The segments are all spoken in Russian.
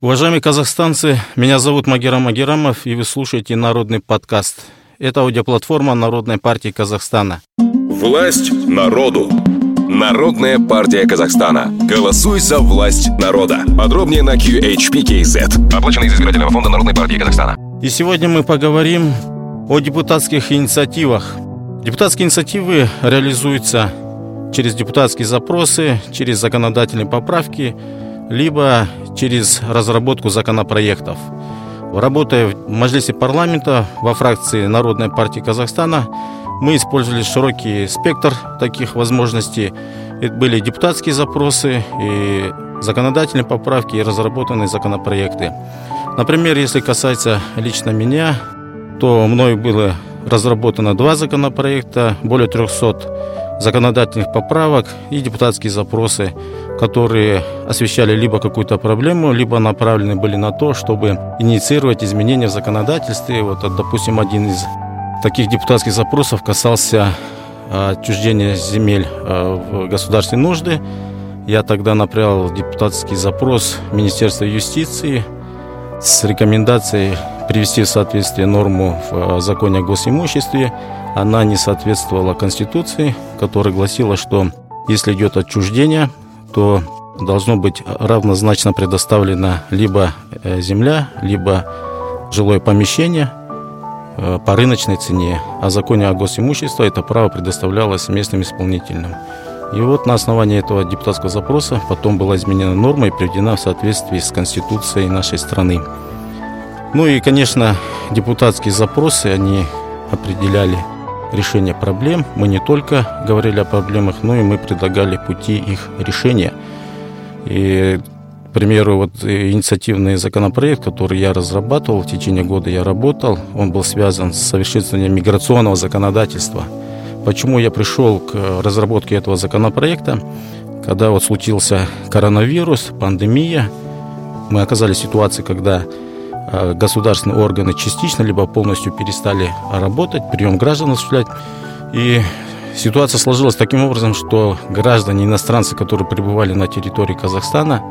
Уважаемые казахстанцы, меня зовут Магерам Магерамов, и вы слушаете Народный подкаст. Это аудиоплатформа Народной партии Казахстана. Власть народу. Народная партия Казахстана. Голосуй за власть народа. Подробнее на QHPKZ. Оплачено из избирательного фонда Народной партии Казахстана. И сегодня мы поговорим о депутатских инициативах. Депутатские инициативы реализуются через депутатские запросы, через законодательные поправки – либо через разработку законопроектов. Работая в Маджлисе парламента во фракции Народной партии Казахстана, мы использовали широкий спектр таких возможностей. Это были депутатские запросы, и законодательные поправки, и разработанные законопроекты. Например, если касается лично меня, то мною было разработано два законопроекта, более 300 законодательных поправок и депутатские запросы которые освещали либо какую-то проблему, либо направлены были на то, чтобы инициировать изменения в законодательстве. Вот, допустим, один из таких депутатских запросов касался а, отчуждения земель а, в государственные нужды. Я тогда направил депутатский запрос в Министерство юстиции с рекомендацией привести в соответствие норму в а, законе о госимуществе. Она не соответствовала Конституции, которая гласила, что если идет отчуждение то должно быть равнозначно предоставлена либо э, земля, либо жилое помещение э, по рыночной цене. А законе о госимуществе это право предоставлялось местным исполнительным. И вот на основании этого депутатского запроса потом была изменена норма и приведена в соответствии с Конституцией нашей страны. Ну и, конечно, депутатские запросы, они определяли решения проблем. Мы не только говорили о проблемах, но и мы предлагали пути их решения. И, к примеру, вот инициативный законопроект, который я разрабатывал, в течение года я работал, он был связан с совершенствованием миграционного законодательства. Почему я пришел к разработке этого законопроекта? Когда вот случился коронавирус, пандемия, мы оказались в ситуации, когда государственные органы частично либо полностью перестали работать, прием граждан осуществлять. И ситуация сложилась таким образом, что граждане, иностранцы, которые пребывали на территории Казахстана,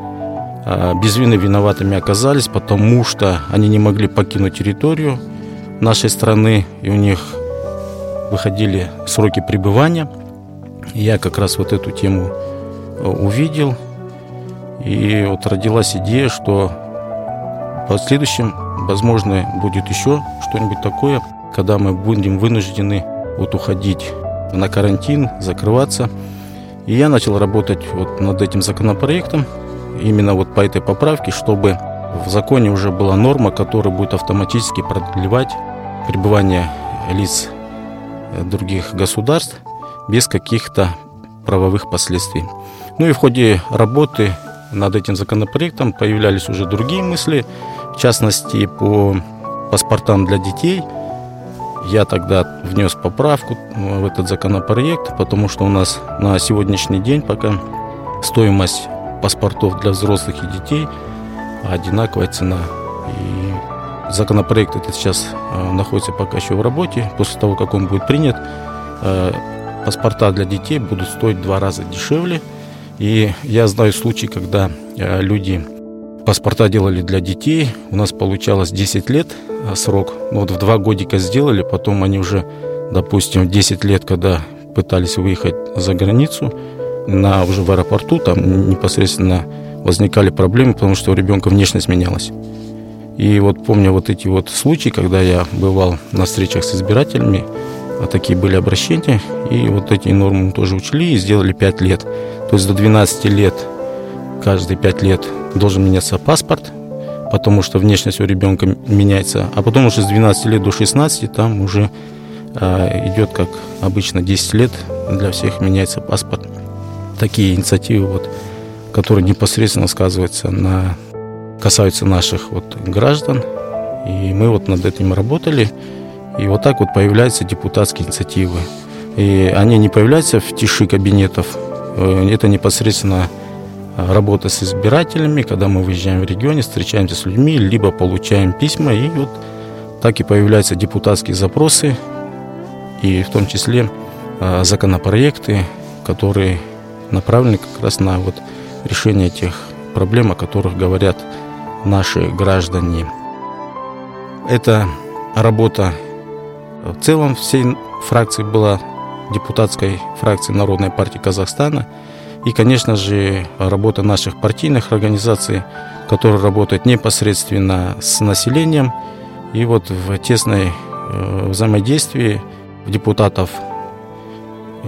э, без вины виноватыми оказались, потому что они не могли покинуть территорию нашей страны, и у них выходили сроки пребывания. я как раз вот эту тему э, увидел, и вот родилась идея, что в последующем, возможно, будет еще что-нибудь такое, когда мы будем вынуждены вот уходить на карантин, закрываться. И я начал работать вот над этим законопроектом, именно вот по этой поправке, чтобы в законе уже была норма, которая будет автоматически продлевать пребывание лиц других государств без каких-то правовых последствий. Ну и в ходе работы над этим законопроектом появлялись уже другие мысли, в частности, по паспортам для детей. Я тогда внес поправку в этот законопроект, потому что у нас на сегодняшний день пока стоимость паспортов для взрослых и детей одинаковая цена. И законопроект этот сейчас э, находится пока еще в работе. После того, как он будет принят, э, паспорта для детей будут стоить в два раза дешевле. И я знаю случаи, когда э, люди паспорта делали для детей. У нас получалось 10 лет а, срок. Ну, вот в два годика сделали, потом они уже, допустим, 10 лет, когда пытались выехать за границу, на, уже в аэропорту, там непосредственно возникали проблемы, потому что у ребенка внешность менялась. И вот помню вот эти вот случаи, когда я бывал на встречах с избирателями, а такие были обращения, и вот эти нормы тоже учли и сделали 5 лет. То есть до 12 лет каждые 5 лет должен меняться паспорт, потому что внешность у ребенка меняется, а потом уже с 12 лет до 16 там уже э, идет, как обычно, 10 лет для всех меняется паспорт. Такие инициативы, вот, которые непосредственно сказываются на, касаются наших вот, граждан, и мы вот над этим работали, и вот так вот появляются депутатские инициативы. И они не появляются в тиши кабинетов, э, это непосредственно работа с избирателями, когда мы выезжаем в регионе, встречаемся с людьми, либо получаем письма, и вот так и появляются депутатские запросы, и в том числе а, законопроекты, которые направлены как раз на вот решение тех проблем, о которых говорят наши граждане. Это работа в целом всей фракции была депутатской фракции Народной партии Казахстана. И, конечно же, работа наших партийных организаций, которые работают непосредственно с населением. И вот в тесной э, взаимодействии депутатов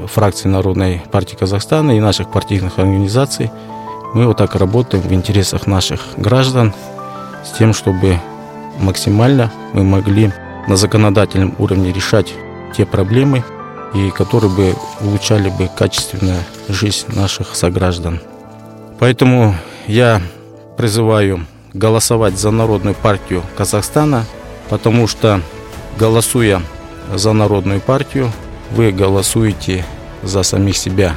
фракции Народной партии Казахстана и наших партийных организаций мы вот так работаем в интересах наших граждан с тем, чтобы максимально мы могли на законодательном уровне решать те проблемы, и которые бы улучшали бы качественную жизнь наших сограждан. Поэтому я призываю голосовать за Народную партию Казахстана, потому что голосуя за Народную партию, вы голосуете за самих себя,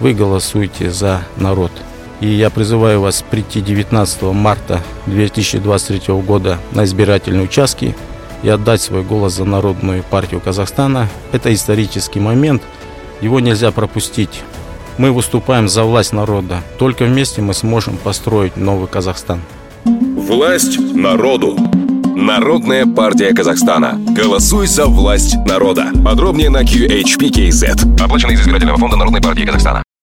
вы голосуете за народ. И я призываю вас прийти 19 марта 2023 года на избирательные участки и отдать свой голос за Народную партию Казахстана. Это исторический момент, его нельзя пропустить. Мы выступаем за власть народа. Только вместе мы сможем построить новый Казахстан. Власть народу. Народная партия Казахстана. Голосуй за власть народа. Подробнее на QHPKZ. Оплачено из избирательного фонда Народной партии Казахстана.